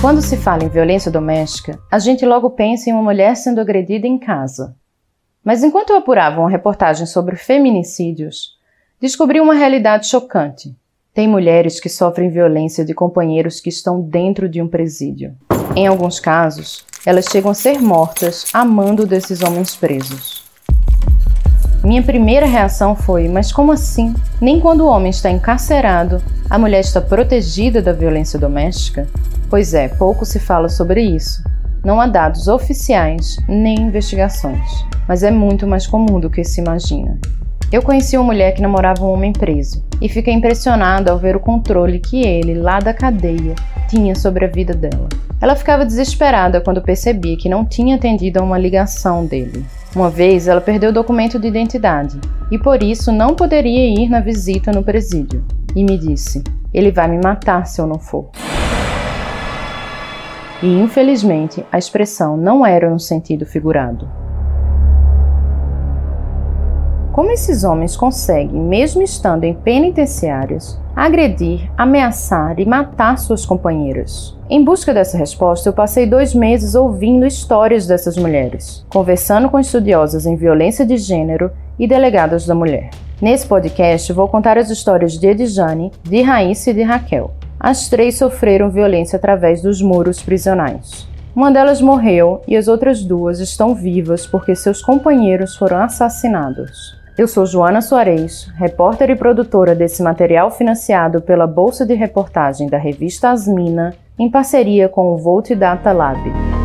Quando se fala em violência doméstica, a gente logo pensa em uma mulher sendo agredida em casa. Mas enquanto eu apurava uma reportagem sobre feminicídios, descobri uma realidade chocante. Tem mulheres que sofrem violência de companheiros que estão dentro de um presídio. Em alguns casos, elas chegam a ser mortas a mando desses homens presos. Minha primeira reação foi: mas como assim? Nem quando o homem está encarcerado, a mulher está protegida da violência doméstica? Pois é, pouco se fala sobre isso. Não há dados oficiais nem investigações, mas é muito mais comum do que se imagina. Eu conheci uma mulher que namorava um homem preso e fiquei impressionada ao ver o controle que ele, lá da cadeia, tinha sobre a vida dela. Ela ficava desesperada quando percebia que não tinha atendido a uma ligação dele. Uma vez ela perdeu o documento de identidade e por isso não poderia ir na visita no presídio. E me disse: Ele vai me matar se eu não for. E infelizmente a expressão não era no sentido figurado. Como esses homens conseguem, mesmo estando em penitenciários, agredir, ameaçar e matar suas companheiras? Em busca dessa resposta, eu passei dois meses ouvindo histórias dessas mulheres, conversando com estudiosas em violência de gênero e delegadas da mulher. Nesse podcast, vou contar as histórias de Edjane, de Raíssa e de Raquel. As três sofreram violência através dos muros prisionais. Uma delas morreu e as outras duas estão vivas porque seus companheiros foram assassinados. Eu sou Joana Soares, repórter e produtora desse material financiado pela Bolsa de Reportagem da revista Asmina, em parceria com o Volt Data Lab.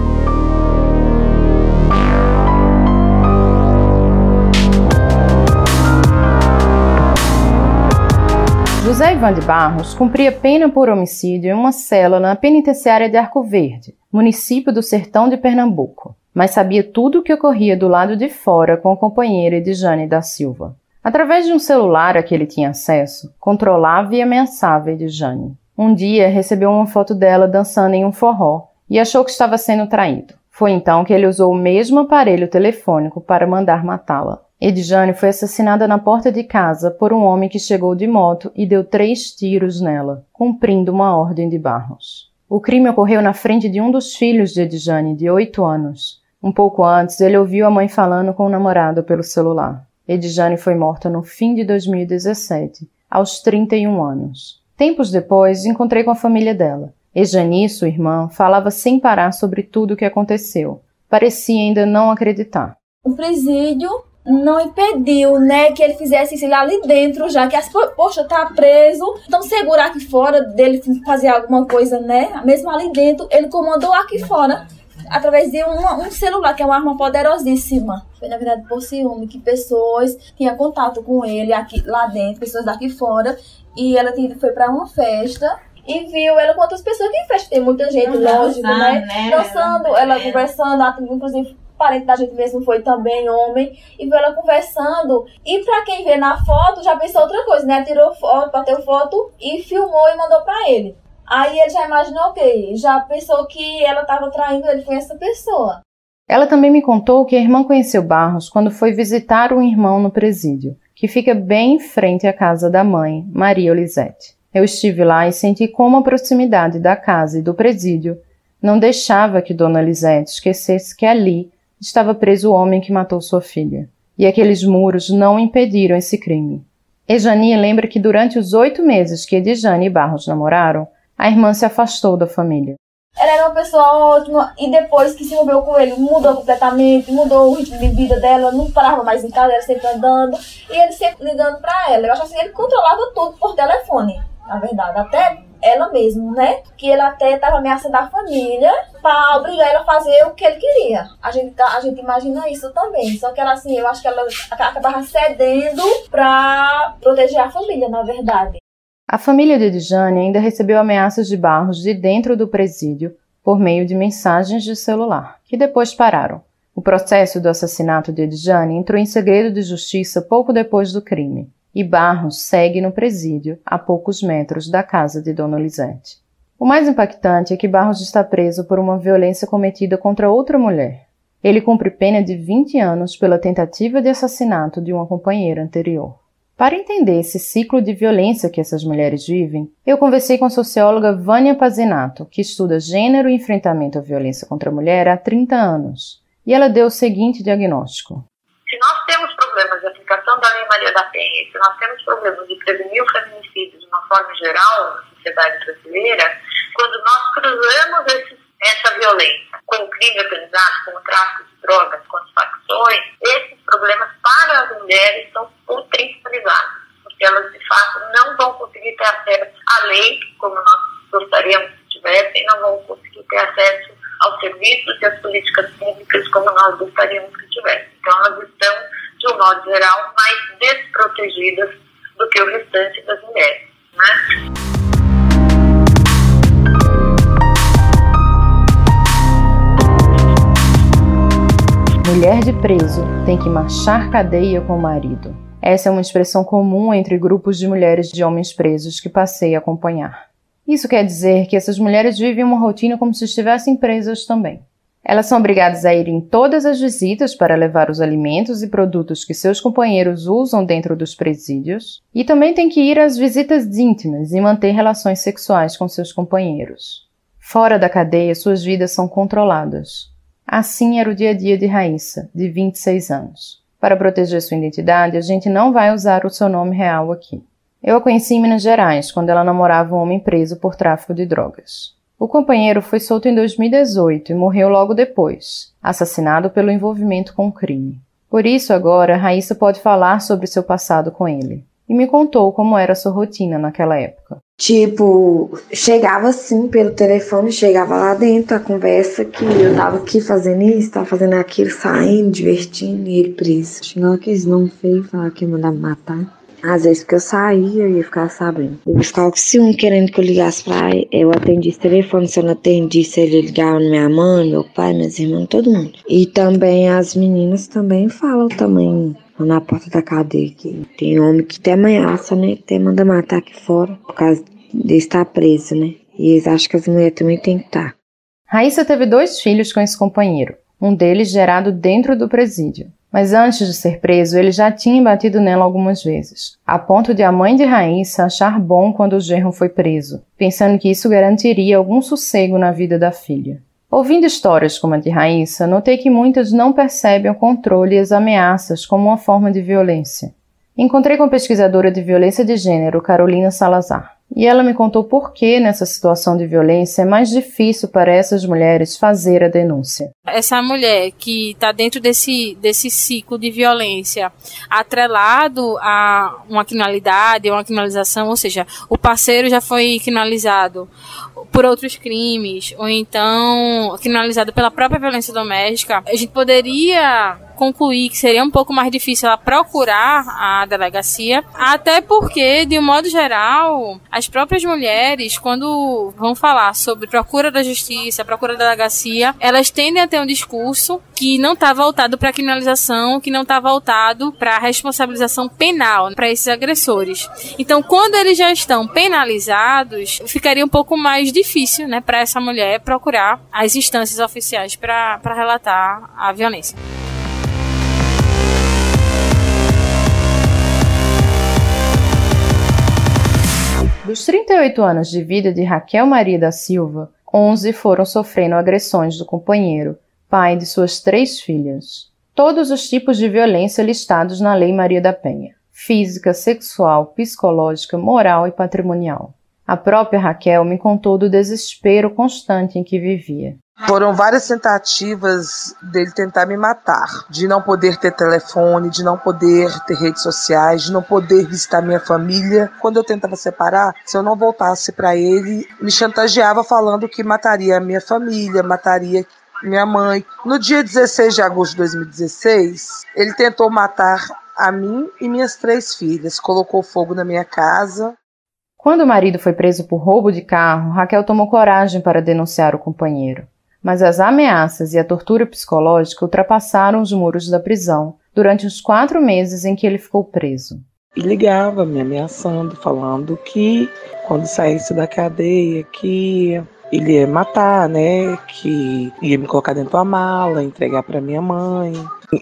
José Ivan de Barros cumpria pena por homicídio em uma cela na penitenciária de Arco Verde, município do sertão de Pernambuco mas sabia tudo o que ocorria do lado de fora com a companheira Edjane da Silva. Através de um celular a que ele tinha acesso, controlava e ameaçava Edjane. Um dia recebeu uma foto dela dançando em um forró e achou que estava sendo traído. Foi então que ele usou o mesmo aparelho telefônico para mandar matá-la. Edjane foi assassinada na porta de casa por um homem que chegou de moto e deu três tiros nela, cumprindo uma ordem de Barros. O crime ocorreu na frente de um dos filhos de Edjane, de oito anos, um pouco antes, ele ouviu a mãe falando com o namorado pelo celular. Edjane foi morta no fim de 2017, aos 31 anos. Tempos depois, encontrei com a família dela. Ejani, sua irmã, falava sem parar sobre tudo o que aconteceu. Parecia ainda não acreditar. O presídio não impediu, né, que ele fizesse isso ali dentro já, que as, poxa, tá preso, então segurar aqui fora dele fazer alguma coisa, né, mesmo ali dentro, ele comandou aqui fora através de um, um celular, que é uma arma poderosíssima. Foi, na verdade, por ciúme, que pessoas tinham contato com ele aqui lá dentro, pessoas daqui fora, e ela foi para uma festa e viu ela com outras pessoas que festa tem muita gente, lógico, né? né? Dançando, ela é. conversando, inclusive parente da gente mesmo foi também homem, e viu ela conversando. E pra quem vê na foto, já pensou outra coisa, né? Tirou foto, bateu foto e filmou e mandou pra ele. Aí ele já imaginou, ok, já pensou que ela estava traindo ele com essa pessoa. Ela também me contou que a irmã conheceu Barros quando foi visitar um irmão no presídio, que fica bem em frente à casa da mãe, Maria Olisete. Eu estive lá e senti como a proximidade da casa e do presídio não deixava que Dona Lisete esquecesse que ali estava preso o homem que matou sua filha. E aqueles muros não impediram esse crime. Ejani lembra que durante os oito meses que Edjane e Barros namoraram, a irmã se afastou da família. Ela era uma pessoa ótima e depois que se envolveu com ele, mudou completamente, mudou o ritmo de vida dela, não parava mais em casa, era sempre andando e ele sempre ligando para ela. Eu acho assim, ele controlava tudo por telefone, na verdade, até ela mesma, né? Que ele até estava ameaçando a família para obrigar ela a fazer o que ele queria. A gente, tá, a gente imagina isso também. Só que ela, assim, eu acho que ela acabava cedendo para proteger a família, na verdade. A família de Edjane ainda recebeu ameaças de Barros de dentro do presídio por meio de mensagens de celular, que depois pararam. O processo do assassinato de Edjane entrou em segredo de justiça pouco depois do crime, e Barros segue no presídio, a poucos metros da casa de Dona Lisete. O mais impactante é que Barros está preso por uma violência cometida contra outra mulher. Ele cumpre pena de 20 anos pela tentativa de assassinato de uma companheira anterior. Para entender esse ciclo de violência que essas mulheres vivem, eu conversei com a socióloga Vânia Pazinato, que estuda gênero e enfrentamento à violência contra a mulher há 30 anos. E ela deu o seguinte diagnóstico. Se nós temos problemas de aplicação da Lei Maria da Penha, se nós temos problemas de prevenir o feminicídio de uma forma geral na sociedade brasileira, quando nós cruzamos esse, essa violência com o crime organizado, com o tráfico de drogas, com as facções, esses problemas para as mulheres são potencializados, porque elas de fato não vão conseguir ter acesso à lei como nós gostaríamos que tivessem, não vão conseguir ter acesso aos serviços e às políticas públicas como nós gostaríamos que tivessem. Então elas estão, de um modo geral, mais desprotegidas do que o restante das mulheres. Né? Mulher de preso tem que marchar cadeia com o marido. Essa é uma expressão comum entre grupos de mulheres de homens presos que passei a acompanhar. Isso quer dizer que essas mulheres vivem uma rotina como se estivessem presas também. Elas são obrigadas a ir em todas as visitas para levar os alimentos e produtos que seus companheiros usam dentro dos presídios, e também têm que ir às visitas íntimas e manter relações sexuais com seus companheiros. Fora da cadeia, suas vidas são controladas. Assim era o dia a dia de Raíssa, de 26 anos. Para proteger sua identidade, a gente não vai usar o seu nome real aqui. Eu a conheci em Minas Gerais, quando ela namorava um homem preso por tráfico de drogas. O companheiro foi solto em 2018 e morreu logo depois, assassinado pelo envolvimento com o crime. Por isso, agora, Raíssa pode falar sobre seu passado com ele. E me contou como era sua rotina naquela época. Tipo, chegava assim pelo telefone, chegava lá dentro a conversa que eu tava aqui fazendo isso, tava fazendo aquilo, saindo, divertindo, e ele preso. Chegava aqueles não feios, falava que ia mandar me matar. Às vezes que eu saía, eu ia ficar sabendo. Eu ficava com ciúme querendo que eu ligasse pra ele. Eu atendi esse telefone, se eu não atendisse, ele ligava minha mãe, meu pai, minhas irmãs, todo mundo. E também as meninas também falam também na porta da cadeia que tem homem que até ameaça, né? Até manda matar aqui fora por causa de estar preso, né? E eles acham que as mulheres também têm que estar. Raíssa teve dois filhos com esse companheiro, um deles gerado dentro do presídio. Mas antes de ser preso, ele já tinha batido nela algumas vezes, a ponto de a mãe de Raíssa achar bom quando o genro foi preso, pensando que isso garantiria algum sossego na vida da filha. Ouvindo histórias como a de Raíssa, notei que muitas não percebem o controle e as ameaças como uma forma de violência. Encontrei com a pesquisadora de violência de gênero, Carolina Salazar. E ela me contou por que, nessa situação de violência, é mais difícil para essas mulheres fazer a denúncia. Essa mulher que está dentro desse, desse ciclo de violência, atrelado a uma criminalidade, uma criminalização, ou seja, o parceiro já foi criminalizado por outros crimes, ou então criminalizado pela própria violência doméstica, a gente poderia concluir que seria um pouco mais difícil ela procurar a delegacia, até porque, de um modo geral, as próprias mulheres, quando vão falar sobre procura da justiça, procura da delegacia, elas tendem a ter um discurso que não está voltado para a criminalização, que não está voltado para a responsabilização penal para esses agressores. Então, quando eles já estão penalizados, ficaria um pouco mais difícil, né, para essa mulher procurar as instâncias oficiais para relatar a violência. Dos 38 anos de vida de Raquel Maria da Silva, 11 foram sofrendo agressões do companheiro, pai de suas três filhas. Todos os tipos de violência listados na Lei Maria da Penha: física, sexual, psicológica, moral e patrimonial. A própria Raquel me contou do desespero constante em que vivia. Foram várias tentativas dele tentar me matar, de não poder ter telefone, de não poder ter redes sociais, de não poder visitar minha família. Quando eu tentava separar, se eu não voltasse para ele, me chantageava falando que mataria a minha família, mataria minha mãe. No dia 16 de agosto de 2016, ele tentou matar a mim e minhas três filhas, colocou fogo na minha casa. Quando o marido foi preso por roubo de carro, Raquel tomou coragem para denunciar o companheiro mas as ameaças e a tortura psicológica ultrapassaram os muros da prisão durante os quatro meses em que ele ficou preso. E ligava me ameaçando, falando que quando saísse da cadeia, que ele ia matar, né? Que ia me colocar dentro da mala, entregar para minha mãe.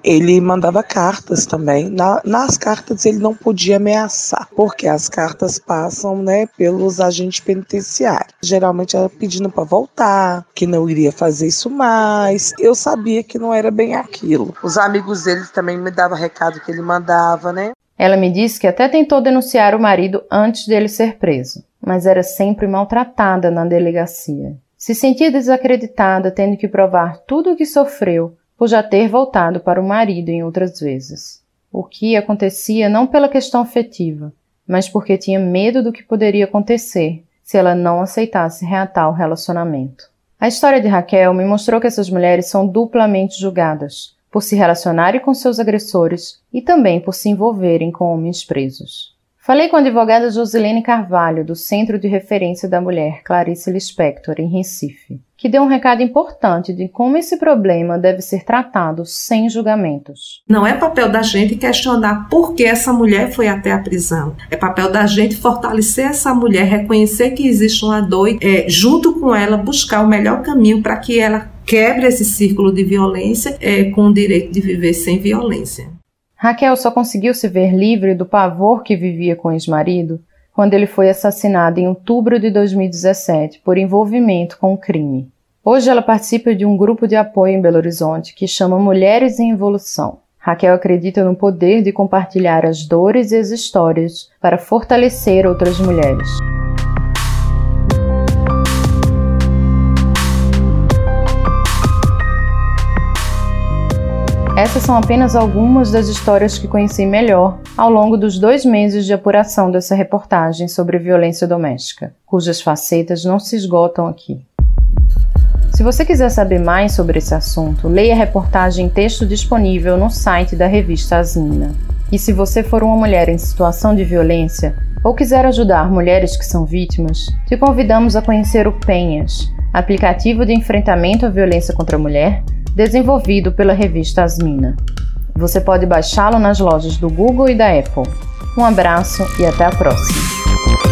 Ele mandava cartas também. Na, nas cartas ele não podia ameaçar, porque as cartas passam, né, pelos agentes penitenciários. Geralmente era pedindo para voltar, que não iria fazer isso mais. Eu sabia que não era bem aquilo. Os amigos dele também me davam recado que ele mandava, né? Ela me disse que até tentou denunciar o marido antes dele ser preso, mas era sempre maltratada na delegacia. Se sentia desacreditada, tendo que provar tudo o que sofreu por já ter voltado para o marido em outras vezes. O que acontecia não pela questão afetiva, mas porque tinha medo do que poderia acontecer se ela não aceitasse reatar o relacionamento. A história de Raquel me mostrou que essas mulheres são duplamente julgadas, por se relacionarem com seus agressores e também por se envolverem com homens presos. Falei com a advogada Josilene Carvalho, do Centro de Referência da Mulher Clarice Lispector, em Recife que deu um recado importante de como esse problema deve ser tratado sem julgamentos. Não é papel da gente questionar por que essa mulher foi até a prisão. É papel da gente fortalecer essa mulher, reconhecer que existe uma dor e, é, junto com ela, buscar o melhor caminho para que ela quebre esse círculo de violência é, com o direito de viver sem violência. Raquel só conseguiu se ver livre do pavor que vivia com o ex-marido quando ele foi assassinado em outubro de 2017 por envolvimento com o crime. Hoje ela participa de um grupo de apoio em Belo Horizonte que chama Mulheres em Evolução. Raquel acredita no poder de compartilhar as dores e as histórias para fortalecer outras mulheres. Essas são apenas algumas das histórias que conheci melhor ao longo dos dois meses de apuração dessa reportagem sobre violência doméstica, cujas facetas não se esgotam aqui. Se você quiser saber mais sobre esse assunto, leia a reportagem em texto disponível no site da revista Asmina. E se você for uma mulher em situação de violência ou quiser ajudar mulheres que são vítimas, te convidamos a conhecer o Penhas, aplicativo de enfrentamento à violência contra a mulher desenvolvido pela revista Asmina. Você pode baixá-lo nas lojas do Google e da Apple. Um abraço e até a próxima!